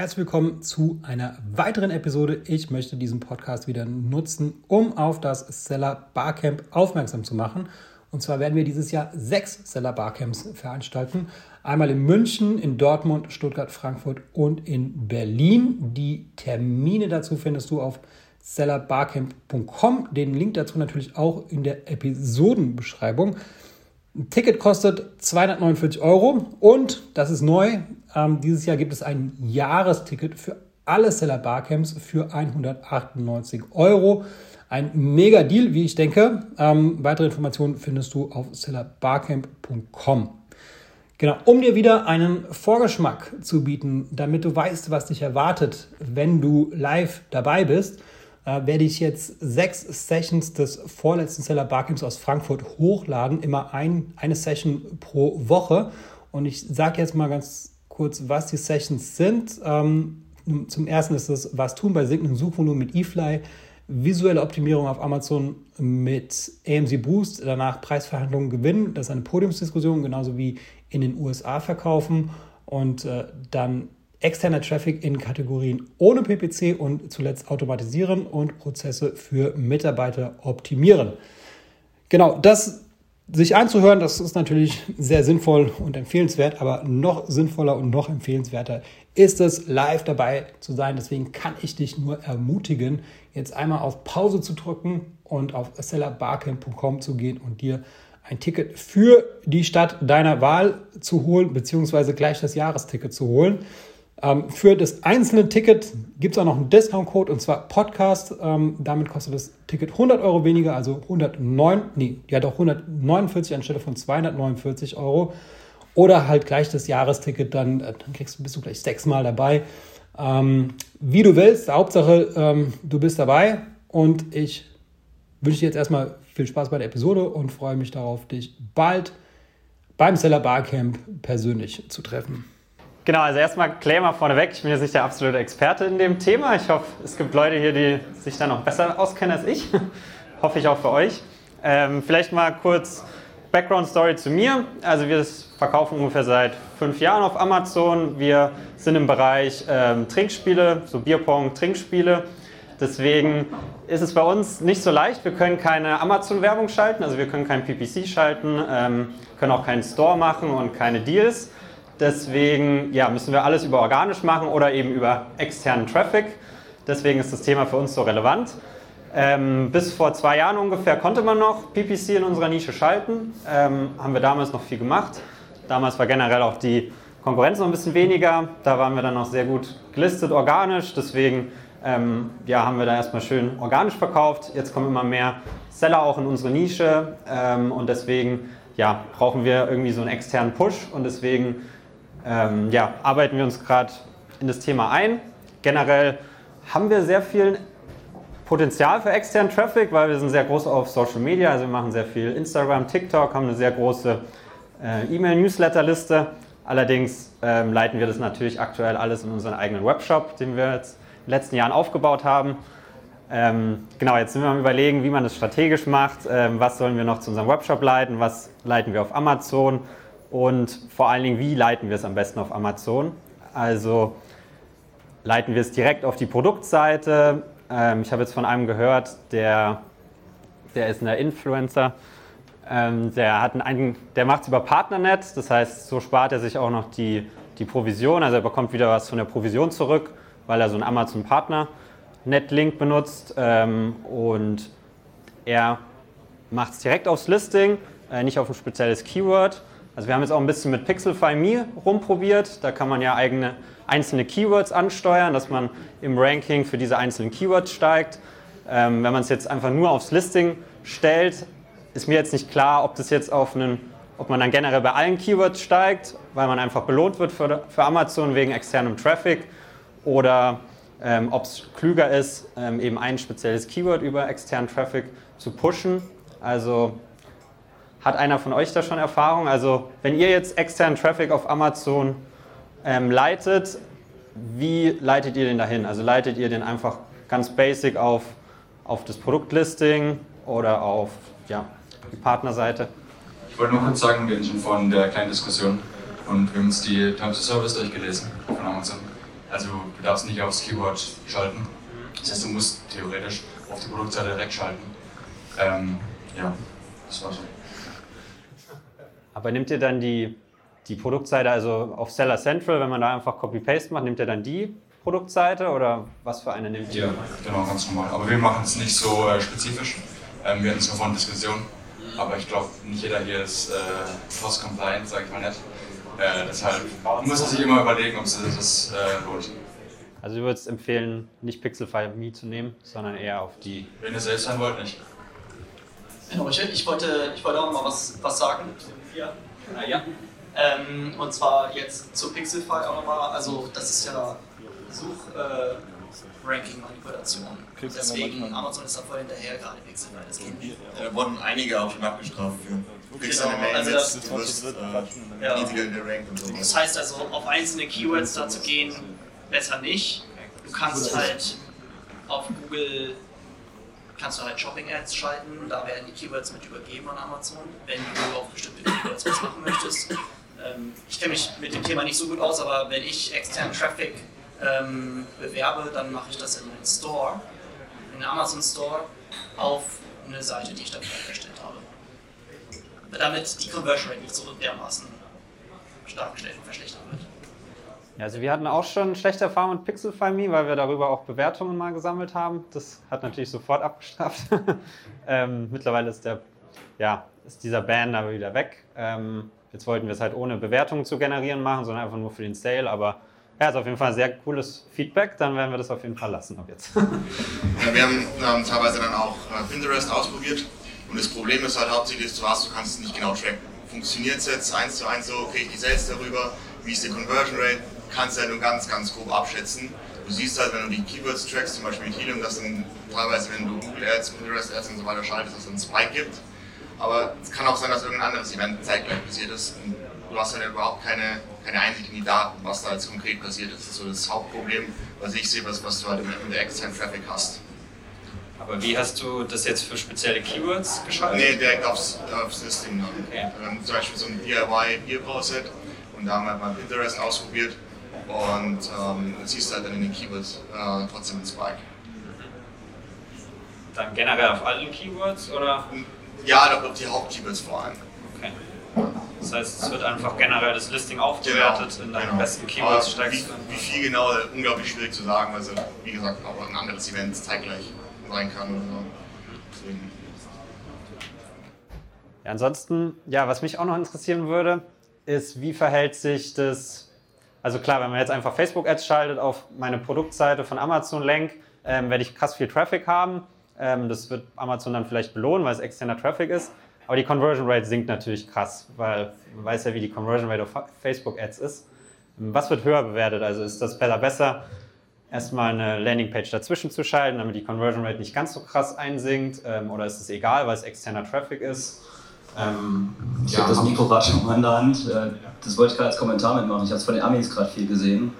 Herzlich willkommen zu einer weiteren Episode. Ich möchte diesen Podcast wieder nutzen, um auf das Seller Barcamp aufmerksam zu machen. Und zwar werden wir dieses Jahr sechs Seller Barcamps veranstalten. Einmal in München, in Dortmund, Stuttgart, Frankfurt und in Berlin. Die Termine dazu findest du auf sellerbarcamp.com. Den Link dazu natürlich auch in der Episodenbeschreibung. Ein Ticket kostet 249 Euro und das ist neu. Ähm, dieses Jahr gibt es ein Jahresticket für alle Seller Barcamps für 198 Euro. Ein mega Deal, wie ich denke. Ähm, weitere Informationen findest du auf sellerbarcamp.com. Genau, um dir wieder einen Vorgeschmack zu bieten, damit du weißt, was dich erwartet, wenn du live dabei bist, äh, werde ich jetzt sechs Sessions des vorletzten Seller Barcamps aus Frankfurt hochladen, immer ein, eine Session pro Woche. Und ich sage jetzt mal ganz kurz, was die Sessions sind. Ähm, zum ersten ist es Was tun bei sinkendem Suchvolumen mit eFly, visuelle Optimierung auf Amazon mit AMC Boost, danach Preisverhandlungen gewinnen. Das ist eine Podiumsdiskussion, genauso wie in den USA verkaufen. Und äh, dann externer Traffic in Kategorien ohne PPC und zuletzt automatisieren und Prozesse für Mitarbeiter optimieren. Genau, das sich anzuhören, das ist natürlich sehr sinnvoll und empfehlenswert, aber noch sinnvoller und noch empfehlenswerter ist es, live dabei zu sein. Deswegen kann ich dich nur ermutigen, jetzt einmal auf Pause zu drücken und auf sellerbarcamp.com zu gehen und dir ein Ticket für die Stadt deiner Wahl zu holen, beziehungsweise gleich das Jahresticket zu holen. Ähm, für das einzelne Ticket gibt es auch noch einen Discount-Code und zwar Podcast. Ähm, damit kostet das Ticket 100 Euro weniger, also 109, nee, ja doch 149 anstelle von 249 Euro. Oder halt gleich das Jahresticket, dann, äh, dann kriegst, bist du gleich sechsmal dabei. Ähm, wie du willst, Hauptsache du bist dabei und ich wünsche dir jetzt erstmal viel Spaß bei der Episode und freue mich darauf, dich bald beim Seller Barcamp persönlich zu treffen. Genau, also erstmal Claimer vorneweg. Ich bin jetzt nicht der absolute Experte in dem Thema. Ich hoffe, es gibt Leute hier, die sich da noch besser auskennen als ich. hoffe ich auch für euch. Ähm, vielleicht mal kurz Background Story zu mir. Also wir verkaufen ungefähr seit fünf Jahren auf Amazon. Wir sind im Bereich ähm, Trinkspiele, so Bierpong, Trinkspiele. Deswegen ist es bei uns nicht so leicht. Wir können keine Amazon-Werbung schalten, also wir können kein PPC schalten, ähm, können auch keinen Store machen und keine Deals. Deswegen ja, müssen wir alles über organisch machen oder eben über externen Traffic. Deswegen ist das Thema für uns so relevant. Ähm, bis vor zwei Jahren ungefähr konnte man noch PPC in unserer Nische schalten. Ähm, haben wir damals noch viel gemacht. Damals war generell auch die Konkurrenz noch ein bisschen weniger. Da waren wir dann noch sehr gut gelistet organisch. Deswegen ähm, ja, haben wir da erstmal schön organisch verkauft. Jetzt kommen immer mehr Seller auch in unsere Nische. Ähm, und deswegen ja, brauchen wir irgendwie so einen externen Push. Und deswegen ähm, ja, arbeiten wir uns gerade in das Thema ein. Generell haben wir sehr viel Potenzial für externen Traffic, weil wir sind sehr groß auf Social Media, also wir machen sehr viel Instagram, TikTok, haben eine sehr große äh, E-Mail-Newsletter-Liste. Allerdings ähm, leiten wir das natürlich aktuell alles in unseren eigenen Webshop, den wir jetzt in den letzten Jahren aufgebaut haben. Ähm, genau, jetzt sind wir am Überlegen, wie man das strategisch macht. Ähm, was sollen wir noch zu unserem Webshop leiten? Was leiten wir auf Amazon? Und vor allen Dingen, wie leiten wir es am besten auf Amazon? Also leiten wir es direkt auf die Produktseite. Ähm, ich habe jetzt von einem gehört, der, der ist ein Influencer, ähm, der, hat einen, der macht es über Partnernet, das heißt, so spart er sich auch noch die, die Provision, also er bekommt wieder was von der Provision zurück, weil er so einen Amazon Partner Net-Link benutzt. Ähm, und er macht es direkt aufs Listing, äh, nicht auf ein spezielles Keyword also wir haben jetzt auch ein bisschen mit Pixelfy Me rumprobiert. Da kann man ja eigene einzelne Keywords ansteuern, dass man im Ranking für diese einzelnen Keywords steigt. Ähm, wenn man es jetzt einfach nur aufs Listing stellt, ist mir jetzt nicht klar, ob das jetzt auf einen, ob man dann generell bei allen Keywords steigt, weil man einfach belohnt wird für, für Amazon wegen externem Traffic oder ähm, ob es klüger ist, ähm, eben ein spezielles Keyword über externen Traffic zu pushen. Also hat einer von euch da schon Erfahrung? Also wenn ihr jetzt externen Traffic auf Amazon ähm, leitet, wie leitet ihr den dahin? Also leitet ihr den einfach ganz basic auf, auf das Produktlisting oder auf ja, die Partnerseite? Ich wollte nur kurz sagen, wir sind schon von der kleinen Diskussion und wir haben uns die Terms of Service durchgelesen von Amazon. Also du darfst nicht aufs Keyword schalten. Das heißt, du musst theoretisch auf die Produktseite direkt schalten. Ähm, ja, das war so. Aber nimmt ihr dann die, die Produktseite, also auf Seller Central, wenn man da einfach Copy-Paste macht, nimmt ihr dann die Produktseite oder was für eine nimmt ihr? Ja, genau, ganz normal. Aber wir machen es nicht so äh, spezifisch. Ähm, wir hatten es nur von Diskussion. Aber ich glaube, nicht jeder hier ist äh, post-compliant, sage ich mal nicht. Äh, deshalb muss man sich immer überlegen, ob es das äh, lohnt. Also du würdest empfehlen, nicht Pixelfy Me zu nehmen, sondern eher auf die. Wenn ihr selbst sein wollt, nicht. Genau, ich, ich, wollte, ich wollte auch mal was, was sagen. Ja. Ah, ja. Ähm, und zwar jetzt zu Pixelfy auch nochmal. Also, das ist ja Such-Ranking-Manipulation. Äh, Deswegen Amazon ist da voll hinterher, gerade Pixelfy. Das geht nicht. Da wurden einige auch schon abgestraft für. Du kriegst Genau, eine Mail also das- du wirst äh, Ja. niedriger gerankt und Das heißt also, auf einzelne Keywords da zu gehen, besser nicht. Du kannst halt auf Google kannst du halt Shopping-Ads schalten, da werden die Keywords mit übergeben an Amazon, wenn du auf bestimmte Keywords was machen möchtest. Ähm, ich kenne mich mit dem Thema nicht so gut aus, aber wenn ich externen Traffic ähm, bewerbe, dann mache ich das in einen Store, in den Amazon Store, auf eine Seite, die ich dann erstellt habe. Damit die Conversion Rate nicht so dermaßen stark verschlechtert wird. Also wir hatten auch schon schlechte Erfahrungen mit Pixelfy Me, weil wir darüber auch Bewertungen mal gesammelt haben. Das hat natürlich sofort abgestraft. ähm, mittlerweile ist, der, ja, ist dieser Ban aber wieder weg. Ähm, jetzt wollten wir es halt ohne Bewertungen zu generieren machen, sondern einfach nur für den Sale. Aber ja, ist auf jeden Fall ein sehr cooles Feedback. Dann werden wir das auf jeden Fall lassen ab jetzt. Ja, wir haben ähm, teilweise dann auch äh, Pinterest ausprobiert und das Problem ist halt hauptsächlich, du hast, du kannst es nicht genau tracken. Funktioniert es jetzt eins zu eins so, kriege ich die Sales darüber, wie ist die Conversion Rate, kannst du halt nur ganz, ganz grob abschätzen. Du siehst halt, wenn du die Keywords trackst, zum Beispiel mit Helium, dass dann teilweise, wenn du Google Ads, Pinterest Ads und so weiter schaltest, dass es einen Spike gibt. Aber es kann auch sein, dass irgendein anderes Event zeitgleich passiert ist und du hast halt überhaupt keine, keine Einsicht in die Daten, was da jetzt konkret passiert ist. Das ist so das Hauptproblem, was ich sehe, was, was du halt mit der externen Traffic hast. Aber wie hast du das jetzt für spezielle Keywords geschaltet? Nee, direkt aufs, aufs Listing dann. Okay. Haben zum Beispiel so ein DIY-Bierbrauset und da haben wir mal Pinterest ausprobiert und ähm, dann siehst du halt dann in den Keywords äh, trotzdem einen Spike. Dann generell auf allen Keywords oder? Ja, doch auf die Hauptkeywords vor allem. Okay. Das heißt, es wird einfach generell das Listing aufgewertet, in deine genau. besten Keywords Aber du. Wie, wie viel genau, äh, unglaublich schwierig zu sagen, weil es, wie gesagt, auch ein anderes Event zeitgleich sein kann oder so. Deswegen. Ja, ansonsten, ja, was mich auch noch interessieren würde, ist, wie verhält sich das, also klar, wenn man jetzt einfach Facebook-Ads schaltet auf meine Produktseite von Amazon Lenk, ähm, werde ich krass viel Traffic haben. Ähm, das wird Amazon dann vielleicht belohnen, weil es externer Traffic ist. Aber die Conversion Rate sinkt natürlich krass, weil man weiß ja, wie die Conversion Rate auf Facebook-Ads ist. Was wird höher bewertet? Also ist das besser, besser erstmal eine Landingpage dazwischen zu schalten, damit die Conversion Rate nicht ganz so krass einsinkt? Ähm, oder ist es egal, weil es externer Traffic ist? Ähm, Ich habe das Mikro gerade schon mal in der Hand. Äh, Das wollte ich gerade als Kommentar mitmachen. Ich habe es von den Amis gerade viel gesehen.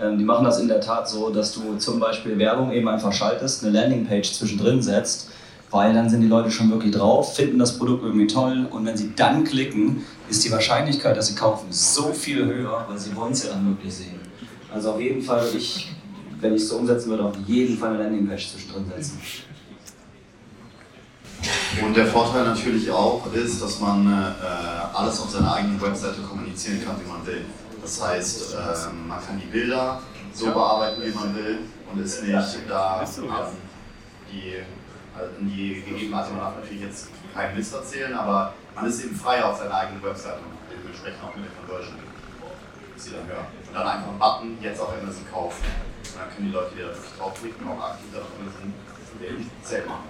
Ähm, Die machen das in der Tat so, dass du zum Beispiel Werbung eben einfach schaltest, eine Landingpage zwischendrin setzt, weil dann sind die Leute schon wirklich drauf, finden das Produkt irgendwie toll und wenn sie dann klicken, ist die Wahrscheinlichkeit, dass sie kaufen, so viel höher, weil sie wollen es ja dann wirklich sehen. Also auf jeden Fall, ich, wenn ich es so umsetzen würde, auf jeden Fall eine Landingpage zwischendrin setzen. Und der Vorteil natürlich auch ist, dass man äh, alles auf seiner eigenen Webseite kommunizieren kann, wie man will. Das heißt, ähm, man kann die Bilder so bearbeiten, wie man will und ist nicht da an die, also die gegeben. Also man darf natürlich jetzt keinen Mist erzählen, aber man ist eben frei auf seiner eigenen Webseite und dementsprechend auch mit der Conversion, die sie dann hören. Und dann einfach einen Button, jetzt auf Amazon kaufen. Und dann können die Leute, die da wirklich draufklicken, auch aktiv darauf Amazon den Sale machen.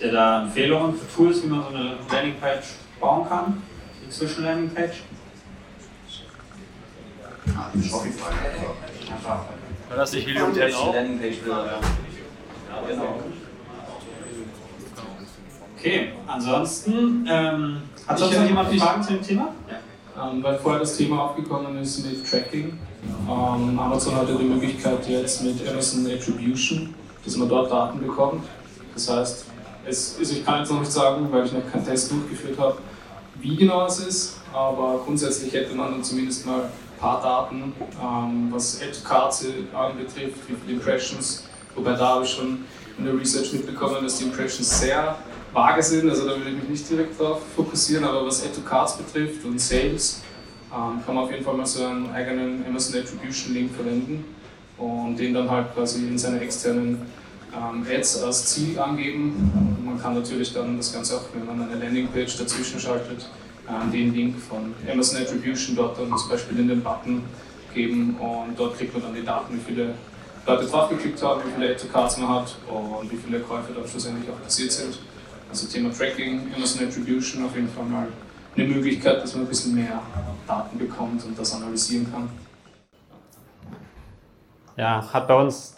Habt ihr da Empfehlungen für Tools, wie man so eine Landingpage bauen kann? Die Zwischenlandingpage? Ah, die Shopify. Einfach. War das nicht Helium 10 auch? Landingpage-Bilder. Genau. Okay, ansonsten, ähm, hat sonst noch jemand ich- Fragen zu dem Thema? Ähm, weil vorher das Thema aufgekommen ist mit Tracking. Ähm, Amazon hat ja die Möglichkeit jetzt mit Amazon Attribution, dass man dort Daten bekommt. Das heißt, es, also ich kann jetzt noch nicht sagen, weil ich noch keinen Test durchgeführt habe, wie genau es ist, aber grundsätzlich hätte man dann zumindest mal paar Daten, ähm, was Add-to-Cards anbetrifft, wie viele Impressions, wobei da habe ich schon in der Research mitbekommen, dass die Impressions sehr vage sind, also da würde ich mich nicht direkt darauf fokussieren, aber was Add-to-Cards betrifft und Sales, ähm, kann man auf jeden Fall mal so einen eigenen Amazon Attribution Link verwenden und den dann halt quasi in seine externen ähm, Ads als Ziel angeben. Und man kann natürlich dann das Ganze auch, wenn man eine Landingpage dazwischen schaltet, ähm, den Link von Amazon Attribution dort dann zum Beispiel in den Button geben und dort kriegt man dann die Daten, wie viele Leute draufgeklickt haben, wie viele Add-to-Cards man hat und wie viele Käufe dann schlussendlich auch passiert sind. Also Thema Tracking, Amazon Attribution auf jeden Fall mal eine Möglichkeit, dass man ein bisschen mehr Daten bekommt und das analysieren kann. Ja, hat bei uns,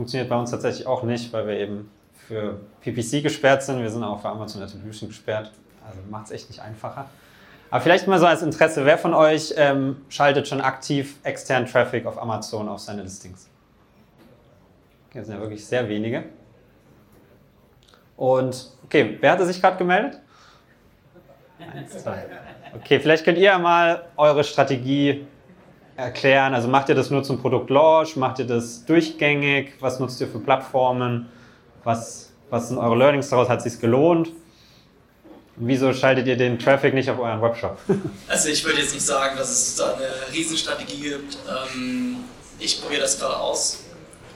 funktioniert bei uns tatsächlich auch nicht, weil wir eben für PPC gesperrt sind. Wir sind auch für Amazon Attribution gesperrt. Also macht es echt nicht einfacher. Aber vielleicht mal so als Interesse, wer von euch ähm, schaltet schon aktiv externen Traffic auf Amazon auf seine Listings? Okay, das sind ja wirklich sehr wenige. Und okay, wer hatte sich gerade gemeldet? Eins, zwei. Okay, vielleicht könnt ihr mal eure Strategie erklären. Also macht ihr das nur zum Produkt-Launch? Macht ihr das durchgängig? Was nutzt ihr für Plattformen? Was, was sind eure Learnings daraus? Hat es sich gelohnt? Wieso schaltet ihr den Traffic nicht auf euren Webshop? Also ich würde jetzt nicht sagen, dass es da eine Riesenstrategie gibt. Ähm, ich probiere das gerade aus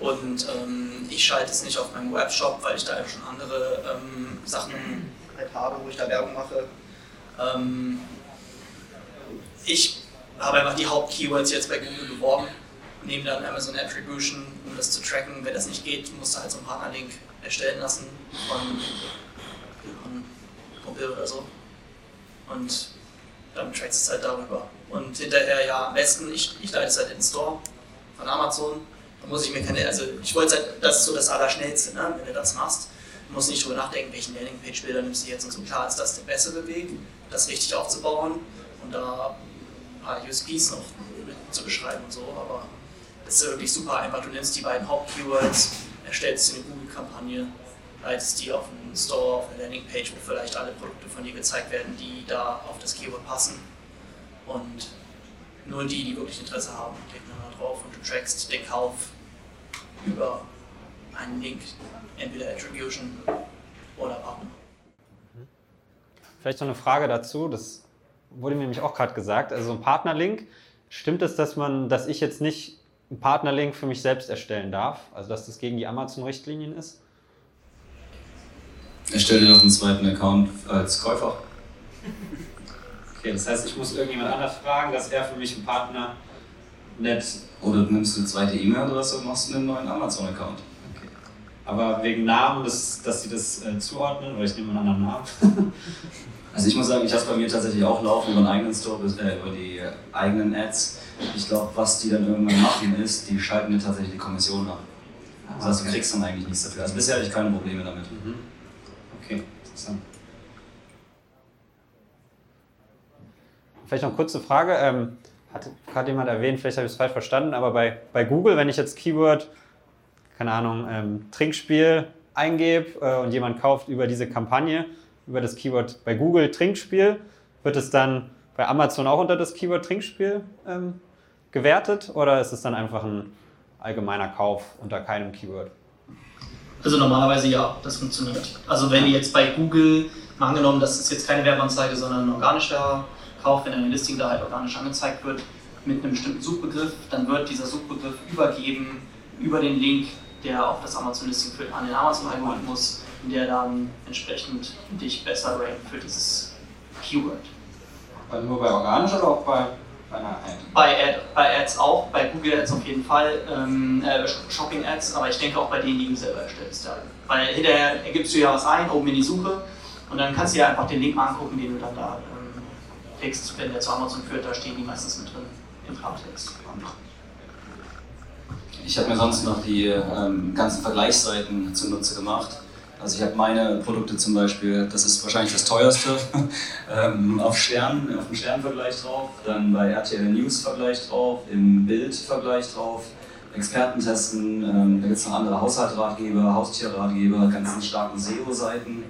und ähm, ich schalte es nicht auf meinem Webshop, weil ich da ja schon andere ähm, Sachen halt habe, wo ich da Werbung mache. Ich habe einfach die Haupt-Keywords jetzt bei Google beworben, nehme dann Amazon Attribution, um das zu tracken. Wenn das nicht geht, musst du halt so einen Partnerlink erstellen lassen von, Kumpel oder so. Und dann trackst du es halt darüber. Und hinterher ja am besten, ich, ich leite es halt in den Store von Amazon. Da muss ich mir keine, also ich wollte halt, das ist so das Allerschnellste, ne? wenn du das machst. Du musst nicht drüber nachdenken, welchen Landingpage-Bilder nimmst du jetzt und so. Klar ist das der bessere Weg, das richtig aufzubauen und da paar USPs noch zu beschreiben und so, aber es ist wirklich super einfach. Du nimmst die beiden Haupt-Keywords, erstellst eine Google-Kampagne, leitest die auf einen Store, auf eine Landingpage, wo vielleicht alle Produkte von dir gezeigt werden, die da auf das Keyword passen. Und nur die, die wirklich Interesse haben, klicken da drauf und du trackst den Kauf über einen Link, entweder Attribution oder Partner. Vielleicht noch eine Frage dazu, das wurde mir nämlich auch gerade gesagt, also so ein Partnerlink, stimmt es, dass man, dass ich jetzt nicht einen Partnerlink für mich selbst erstellen darf? Also dass das gegen die Amazon-Richtlinien ist? Erstell dir doch einen zweiten Account als Käufer. Okay, das heißt, ich muss irgendjemand anders fragen, dass er für mich einen Partner nett. Oder du nimmst eine zweite E-Mail-Adresse und machst einen neuen Amazon-Account. Okay. Aber wegen Namen, dass, dass sie das äh, zuordnen, oder ich nehme einen anderen Namen. Also ich muss sagen, ich habe es bei mir tatsächlich auch laufen über den eigenen Store, äh, über die eigenen Ads. Ich glaube, was die dann irgendwann machen ist, die schalten mir tatsächlich die Kommission ab. Das heißt, du kriegst dann eigentlich nichts dafür. Also bisher hatte ich keine Probleme damit. Mhm. Okay, interessant. Vielleicht noch eine kurze Frage. Ähm, hat gerade jemand erwähnt, vielleicht habe ich es falsch verstanden, aber bei, bei Google, wenn ich jetzt Keyword, keine Ahnung, ähm, Trinkspiel eingebe äh, und jemand kauft über diese Kampagne, über das Keyword bei Google Trinkspiel, wird es dann bei Amazon auch unter das Keyword Trinkspiel ähm, gewertet oder ist es dann einfach ein allgemeiner Kauf unter keinem Keyword? Also normalerweise ja, das funktioniert. Also wenn ihr jetzt bei Google, mal angenommen, das ist jetzt keine Werbeanzeige, sondern ein organischer Kauf, wenn ein Listing da halt organisch angezeigt wird mit einem bestimmten Suchbegriff, dann wird dieser Suchbegriff übergeben über den Link, der auf das Amazon-Listing führt, an den Amazon-Algorithmus der dann entsprechend dich besser rankt für dieses Keyword. Also nur bei organisch oder auch bei, bei einer Ad? Bei, Ad, bei Ads auch, bei Google Ads auf jeden Fall, ähm, äh, Shopping Ads, aber ich denke auch bei denen, die du selber erstellst. Ja. Weil hinterher gibst du ja was ein, oben in die Suche und dann kannst du ja einfach den Link mal angucken, den du dann da ähm, klickst. Wenn der zu Amazon führt, da stehen die meistens mit drin im Klartext. Ich habe mir sonst noch die ähm, ganzen Vergleichsseiten zunutze gemacht also ich habe meine Produkte zum Beispiel, das ist wahrscheinlich das teuerste, ähm, auf Stern, auf dem Sternvergleich drauf, dann bei RTL News Vergleich drauf, im Bild Vergleich drauf, Expertentesten, ähm, da gibt es noch andere Haushaltratgeber, Haustierratgeber, ganz starken SEO-Seiten.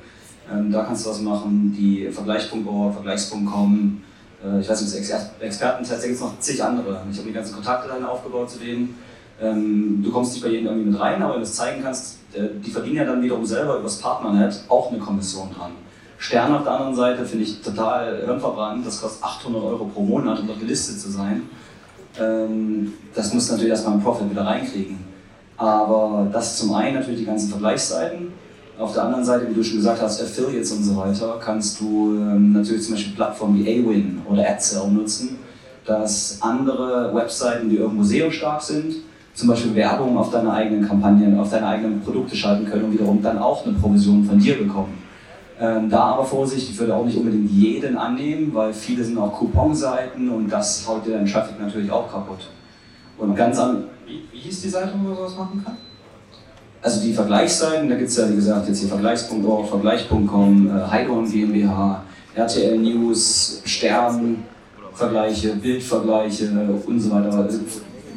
Ähm, da kannst du was machen, die Vergleich.org, Vergleichs.com, äh, ich weiß nicht, Ex Experten, tatsächlich gibt es noch zig andere. Ich habe die ganzen Kontakte dann aufgebaut zu denen. Ähm, du kommst nicht bei jedem irgendwie mit rein, aber wenn du es zeigen kannst, äh, die verdienen ja dann wiederum selber übers Partnernet auch eine Kommission dran. Stern auf der anderen Seite finde ich total hirnverbrannt, das kostet 800 Euro pro Monat, um dort gelistet zu sein. Ähm, das muss natürlich erstmal ein Profit wieder reinkriegen. Aber das zum einen natürlich die ganzen Vergleichsseiten. Auf der anderen Seite, wie du schon gesagt hast, Affiliates und so weiter, kannst du ähm, natürlich zum Beispiel Plattformen wie Awin oder AdSell nutzen, dass andere Webseiten, die irgendwo SEO-stark sind, zum Beispiel Werbung auf deine eigenen Kampagnen, auf deine eigenen Produkte schalten können und wiederum dann auch eine Provision von dir bekommen. Ähm, da aber Vorsicht, ich würde auch nicht unbedingt jeden annehmen, weil viele sind auch Couponseiten und das haut dir deinen Traffic natürlich auch kaputt. Und ganz an. Wie, wie hieß die Seite, wo man sowas machen kann? Also die Vergleichsseiten, da gibt es ja wie gesagt jetzt hier Vergleichs.org, Vergleich.com, äh, Heidorn GmbH, RTL News, Stern, Vergleiche, Bildvergleiche und so weiter. Also,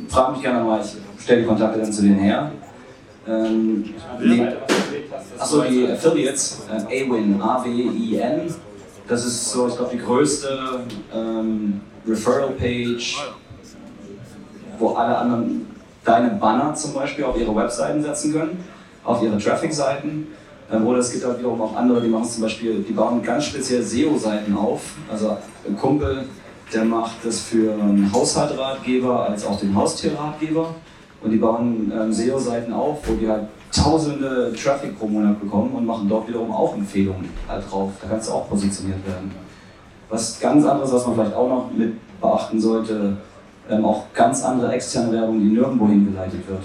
frag mich gerne mal, ich stelle die Kontakte dann zu denen her. Ähm, Achso, die Affiliates, äh, AWIN, A-W-I-N, das ist so, ich glaube, die größte ähm, Referral-Page, wo alle anderen deine Banner zum Beispiel auf ihre Webseiten setzen können, auf ihre Traffic-Seiten. Ähm, oder es gibt auch wiederum auch andere, die machen zum Beispiel, die bauen ganz speziell SEO-Seiten auf. Also ein Kumpel, der macht das für einen Haushaltratgeber als auch den Haustierratgeber. Und die bauen ähm, SEO-Seiten auf, wo die halt tausende Traffic pro Monat bekommen und machen dort wiederum auch Empfehlungen halt drauf. Da kannst du auch positioniert werden. Was ganz anderes, was man vielleicht auch noch mit beachten sollte, ähm, auch ganz andere externe Werbung, die nirgendwo hingeleitet wird.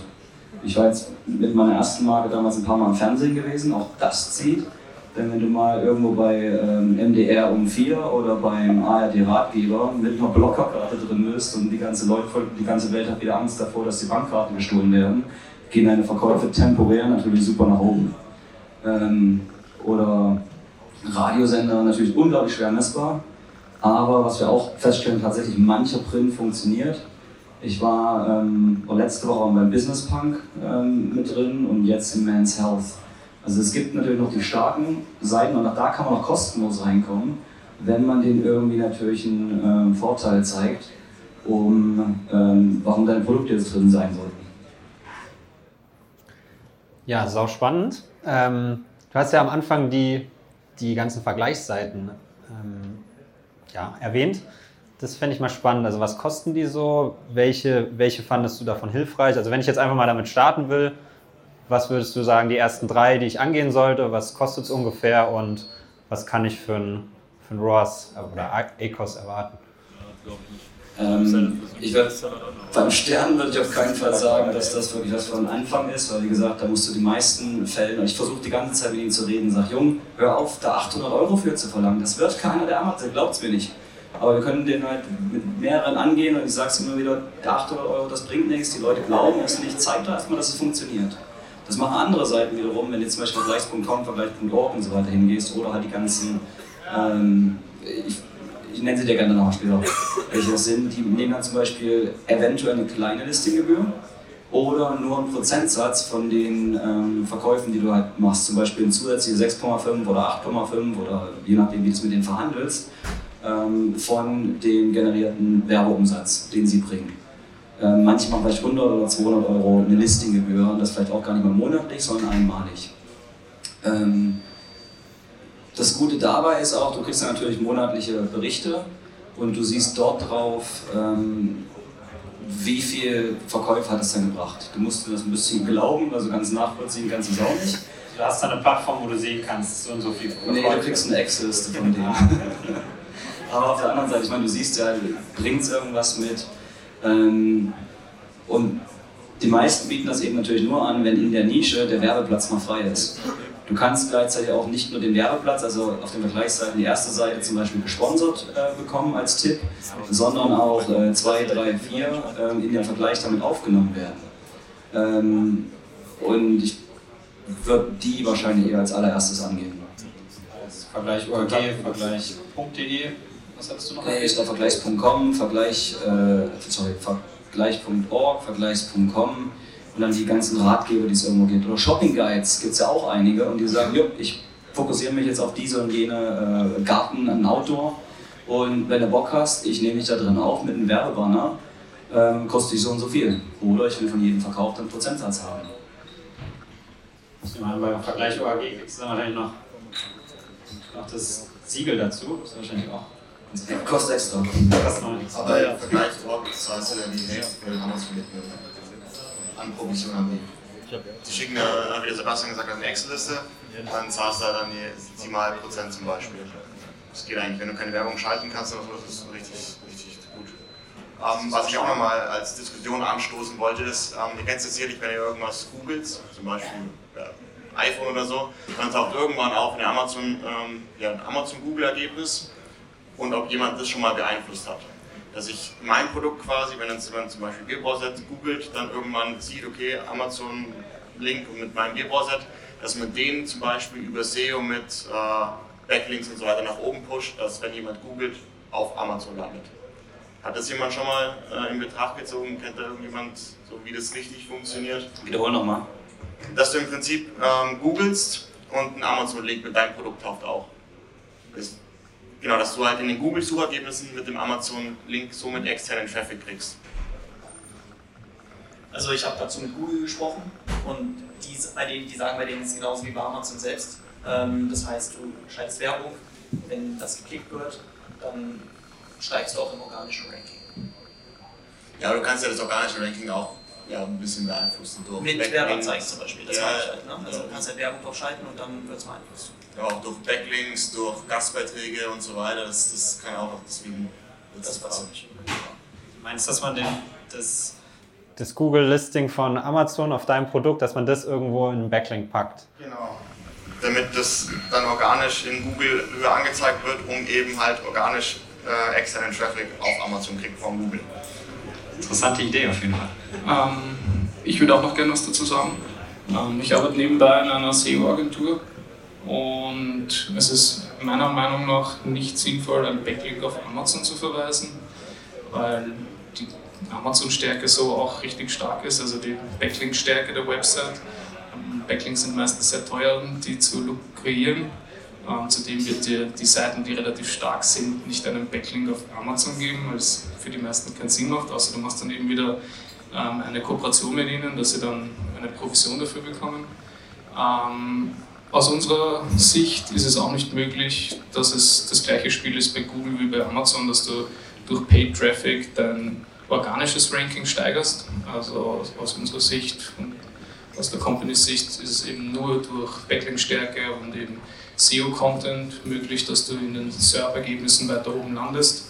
Ich war jetzt mit meiner ersten Marke damals ein paar Mal im Fernsehen gewesen, auch das zieht. Denn wenn du mal irgendwo bei ähm, MDR um 4 oder beim ARD Ratgeber mit einer Blockerkarte drin bist und die ganze, Leute, die ganze Welt hat wieder Angst davor, dass die Bankkarten gestohlen werden, gehen deine Verkäufe temporär natürlich super nach oben. Ähm, oder Radiosender natürlich unglaublich schwer messbar. Aber was wir auch feststellen, tatsächlich mancher Print funktioniert. Ich war ähm, letzte Woche beim Business Punk ähm, mit drin und jetzt im Men's Health. Also es gibt natürlich noch die starken Seiten und auch da kann man auch kostenlos reinkommen, wenn man denen irgendwie natürlich einen ähm, Vorteil zeigt, um ähm, warum deine Produkte jetzt drin sein sollten. Ja, sau spannend. Ähm, du hast ja am Anfang die, die ganzen Vergleichsseiten ähm, ja, erwähnt. Das fände ich mal spannend. Also was kosten die so? Welche, welche fandest du davon hilfreich? Also wenn ich jetzt einfach mal damit starten will, was würdest du sagen, die ersten drei, die ich angehen sollte? Was kostet es ungefähr und was kann ich für ein, für ein ROAS oder ACOS erwarten? Ähm, ich würde beim Stern würde ich auf keinen Fall sagen, dass das wirklich was von Anfang ist, weil wie gesagt, da musst du die meisten Fälle, und ich versuche die ganze Zeit mit ihnen zu reden, sag Jung, hör auf, da 800 Euro für zu verlangen. Das wird keiner, der Amazon, glaubt es mir nicht. Aber wir können den halt mit mehreren angehen und ich sage es immer wieder, 800 Euro, das bringt nichts, die Leute glauben es nicht, zeigt doch erstmal, dass es funktioniert. Das machen andere Seiten wiederum, wenn du zum Beispiel Vergleichs.com, Vergleich.org und so weiter hingehst oder halt die ganzen, ähm, ich, ich nenne sie dir gerne nochmal später, welche das sind, die nehmen dann zum Beispiel eventuell eine kleine Listinggebühr oder nur einen Prozentsatz von den ähm, Verkäufen, die du halt machst, zum Beispiel ein zusätzliche 6,5 oder 8,5 oder je nachdem, wie du es mit denen verhandelst, ähm, von dem generierten Werbeumsatz, den sie bringen. Ähm, manchmal vielleicht 100 oder 200 Euro eine Listinggebühr und das vielleicht auch gar nicht mal monatlich, sondern einmalig. Ähm, das Gute dabei ist auch, du kriegst ja natürlich monatliche Berichte und du siehst dort drauf, ähm, wie viel Verkäufe hat es denn gebracht. Du musst das ein bisschen glauben, also ganz nachvollziehen kannst du es auch nicht. Du hast da eine Plattform, wo du sehen kannst, so und so viel Verkäufe. Nee, du kriegst eine Excel-Liste von denen. Aber auf der anderen Seite, ich meine, du siehst ja, bringt es irgendwas mit. Ähm, und die meisten bieten das eben natürlich nur an, wenn in der Nische der Werbeplatz mal frei ist. Du kannst gleichzeitig auch nicht nur den Werbeplatz, also auf den Vergleichsseiten die erste Seite zum Beispiel gesponsert äh, bekommen als Tipp, sondern auch äh, zwei, drei, vier äh, in den Vergleich damit aufgenommen werden. Ähm, und ich würde die wahrscheinlich eher als allererstes angehen. Vergleich ORG, Vergleich.de, was hattest du noch? Nee, ist der Vergleichs.com, Vergleich, äh, sorry, Vergleich.org, Vergleichs.com und dann die ganzen Ratgeber, die es irgendwo gibt. Oder Shopping Guides gibt es ja auch einige und die sagen, jo, ich fokussiere mich jetzt auf diese und jene äh, Garten, ein Outdoor Und wenn du Bock hast, ich nehme dich da drin auf mit einem Werbebanner, ähm, kostet dich so und so viel. Oder ich will von jedem verkauften Prozentsatz haben. Ich nehme an, beim Vergleich OAG kriegst du dann wahrscheinlich noch, noch das Siegel dazu. Das ist wahrscheinlich auch. Kostet extra. Kostet nichts. Aber im Vergleich zu Org zahlst du ja die Hälfte für Amazon mit an Provision an die. Die schicken ja, wie der Sebastian gesagt hat, eine Excel-Liste, dann zahlst du halt dann die 7,5 Prozent zum Beispiel. Das geht eigentlich, wenn du keine Werbung schalten kannst, oder so, das ist richtig, richtig gut. Ähm, was ich auch nochmal als Diskussion anstoßen wollte, ist, ähm, ihr kennt es sicherlich, wenn ihr irgendwas googelt, zum Beispiel ja, iPhone oder so, dann taucht irgendwann auch ein Amazon, ähm, ja, Amazon Google-Ergebnis und ob jemand das schon mal beeinflusst hat. Dass ich mein Produkt quasi, wenn jetzt jemand zum Beispiel Bierbrauset googelt, dann irgendwann sieht, okay, Amazon-Link mit meinem Bierbrauset, dass man den zum Beispiel über SEO mit äh, Backlinks und so weiter nach oben pusht, dass wenn jemand googelt, auf Amazon landet. Hat das jemand schon mal äh, in Betracht gezogen? Kennt da irgendjemand, so wie das richtig funktioniert? Wiederhol nochmal. Dass du im Prinzip ähm, googelst und ein Amazon-Link mit deinem Produkt taucht auch. Das, genau, dass du halt in den Google-Suchergebnissen mit dem Amazon-Link somit externen Traffic kriegst. Also ich habe dazu mit Google gesprochen und die, bei denen, die sagen bei denen ist es genauso wie bei Amazon selbst. Ähm, das heißt, du schaltest Werbung, wenn das geklickt wird, dann steigst du auch im organischen Ranking. Ja, du kannst ja das organische Ranking auch ja, ein bisschen beeinflussen. Durch Mit Backlinks. Werbeanzeigen zum Beispiel, das ja, meine ich halt. Ne? Also ja. du kannst halt Werbung drauf schalten und dann wird es beeinflusst. Ja, auch durch Backlinks, durch Gastbeiträge und so weiter, das, das kann auch noch deswegen wird das passieren. Meinst du, dass man den, das Das Google-Listing von Amazon auf deinem Produkt, dass man das irgendwo in einen Backlink packt. Genau. Damit das dann organisch in Google höher angezeigt wird, um eben halt organisch äh, externen Traffic auf Amazon kriegt von Google. Interessante Idee auf jeden Fall. Ähm, ich würde auch noch gerne was dazu sagen. Ähm, ich arbeite nebenbei in einer SEO-Agentur und es ist meiner Meinung nach nicht sinnvoll, einen Backlink auf Amazon zu verweisen, weil die Amazon-Stärke so auch richtig stark ist, also die Backlink-Stärke der Website. Ähm, Backlinks sind meistens sehr teuer, die zu lukrieren. Ähm, zudem wird dir die Seiten, die relativ stark sind, nicht einen Backlink auf Amazon geben, weil es für die meisten keinen Sinn macht, außer du machst dann eben wieder ähm, eine Kooperation mit ihnen, dass sie dann eine Provision dafür bekommen. Ähm, aus unserer Sicht ist es auch nicht möglich, dass es das gleiche Spiel ist bei Google wie bei Amazon, dass du durch Paid Traffic dein organisches Ranking steigerst. Also aus, aus unserer Sicht und aus der Company-Sicht ist es eben nur durch Backlink-Stärke und eben SEO-Content möglich, dass du in den SERP-Ergebnissen weiter oben landest.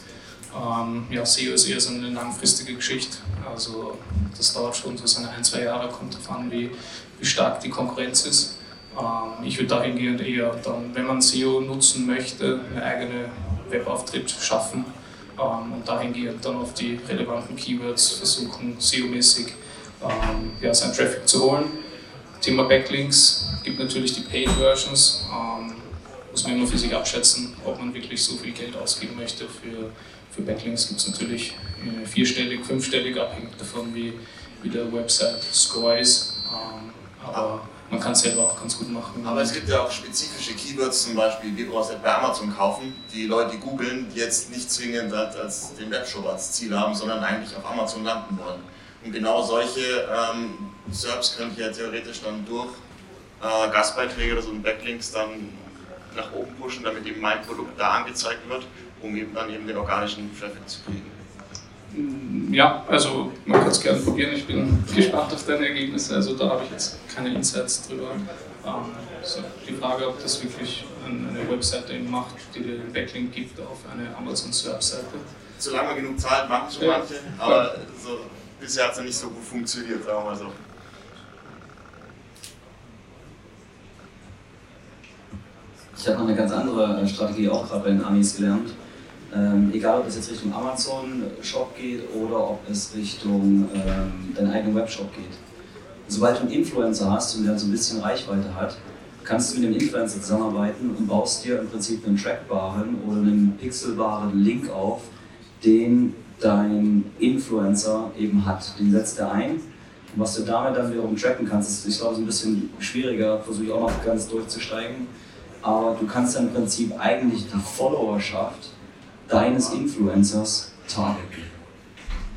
Ähm, ja, SEO ist eher so eine langfristige Geschichte. Also das dauert schon so seine ein, zwei Jahre, kommt darauf an, wie, wie stark die Konkurrenz ist. Ähm, ich würde dahingehend eher dann, wenn man SEO nutzen möchte, eine eigene Webauftritt schaffen ähm, und dahingehend dann auf die relevanten Keywords versuchen, SEO-mäßig ähm, ja, seinen Traffic zu holen. Thema Backlinks gibt natürlich die Paid Versions. Ähm, muss man immer für sich abschätzen, ob man wirklich so viel Geld ausgeben möchte. Für, für Backlinks gibt es natürlich äh, vierstellig, fünfstellig, abhängig davon, wie, wie der Website-Score ist. Ähm, aber man kann es selber auch ganz gut machen. Aber es gibt ja auch spezifische Keywords, zum Beispiel, die brauchst du bei Amazon kaufen, die Leute, googeln, die jetzt nicht zwingend als den Webshop als Ziel haben, sondern eigentlich auf Amazon landen wollen. Und genau solche ähm, SERPs könnte ich ja theoretisch dann durch äh, Gastbeiträge oder so und Backlinks dann nach oben pushen, damit eben mein Produkt da angezeigt wird, um eben dann eben den organischen Traffic zu kriegen. Ja, also man kann es gerne probieren. Ich bin gespannt auf deine Ergebnisse. Also da habe ich jetzt keine Insights drüber. Ähm, so die Frage, ob das wirklich eine Webseite macht, die dir den Backlink gibt auf eine Amazon Search-Seite. Solange man genug zahlt, machen schon Ja. manche, aber so, bisher hat es ja nicht so gut funktioniert, sagen wir mal so. Ich habe noch eine ganz andere äh, Strategie auch gerade bei den Amis gelernt. Ähm, egal, ob es jetzt Richtung Amazon-Shop geht oder ob es Richtung ähm, deinen eigenen Webshop geht. Sobald du einen Influencer hast und der so ein bisschen Reichweite hat, kannst du mit dem Influencer zusammenarbeiten und baust dir im Prinzip einen trackbaren oder einen pixelbaren Link auf, den dein Influencer eben hat. Den setzt er ein. Und was du damit dann wiederum tracken kannst, ist, ich glaube, so ein bisschen schwieriger, versuche ich auch noch ganz durchzusteigen. Aber du kannst im Prinzip eigentlich die Followerschaft deines Influencers targeten.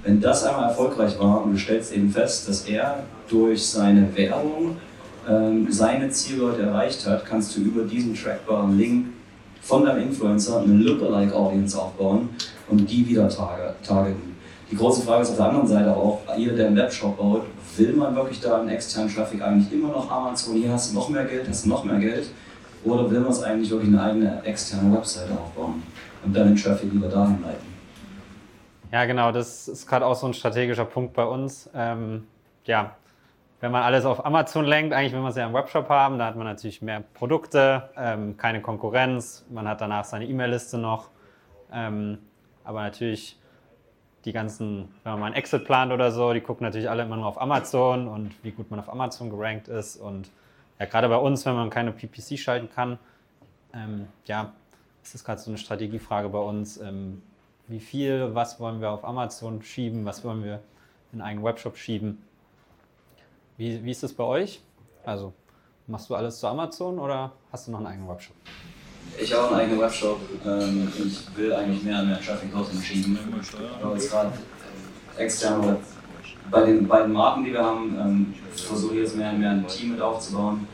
Wenn das einmal erfolgreich war und du stellst eben fest, dass er durch seine Werbung ähm, seine Zielleute erreicht hat, kannst du über diesen trackbaren Link von deinem Influencer eine Lookalike-Audience aufbauen und die wieder targeten. Die große Frage ist auf der anderen Seite auch, jeder, der einen Webshop baut, will man wirklich da einen externen Traffic eigentlich immer noch Amazon, hier hast du noch mehr Geld, hast du noch mehr Geld, oder will man es eigentlich wirklich eine eigene externe Webseite aufbauen und dann den Traffic lieber dahin leiten? Ja, genau, das ist gerade auch so ein strategischer Punkt bei uns. Ähm, ja, wenn man alles auf Amazon lenkt, eigentlich will man es ja im Webshop haben, da hat man natürlich mehr Produkte, ähm, keine Konkurrenz, man hat danach seine E-Mail-Liste noch. Ähm, aber natürlich die ganzen, wenn man mal einen Exit plant oder so, die gucken natürlich alle immer nur auf Amazon und wie gut man auf Amazon gerankt ist. Und ja, gerade bei uns, wenn man keine PPC schalten kann, ähm, ja, ist das gerade so eine Strategiefrage bei uns. Ähm, wie viel, was wollen wir auf Amazon schieben, was wollen wir in einen Webshop schieben? Wie, wie ist das bei euch? Also, machst du alles zu Amazon oder hast du noch einen eigenen Webshop? Ich habe einen eigenen Webshop. Ähm, ich will eigentlich mehr und mehr Traffic dorthin schieben. Aber jetzt gerade extern bei den beiden Marken, die wir haben, ähm, versuche ich jetzt mehr und mehr ein Team mit aufzubauen,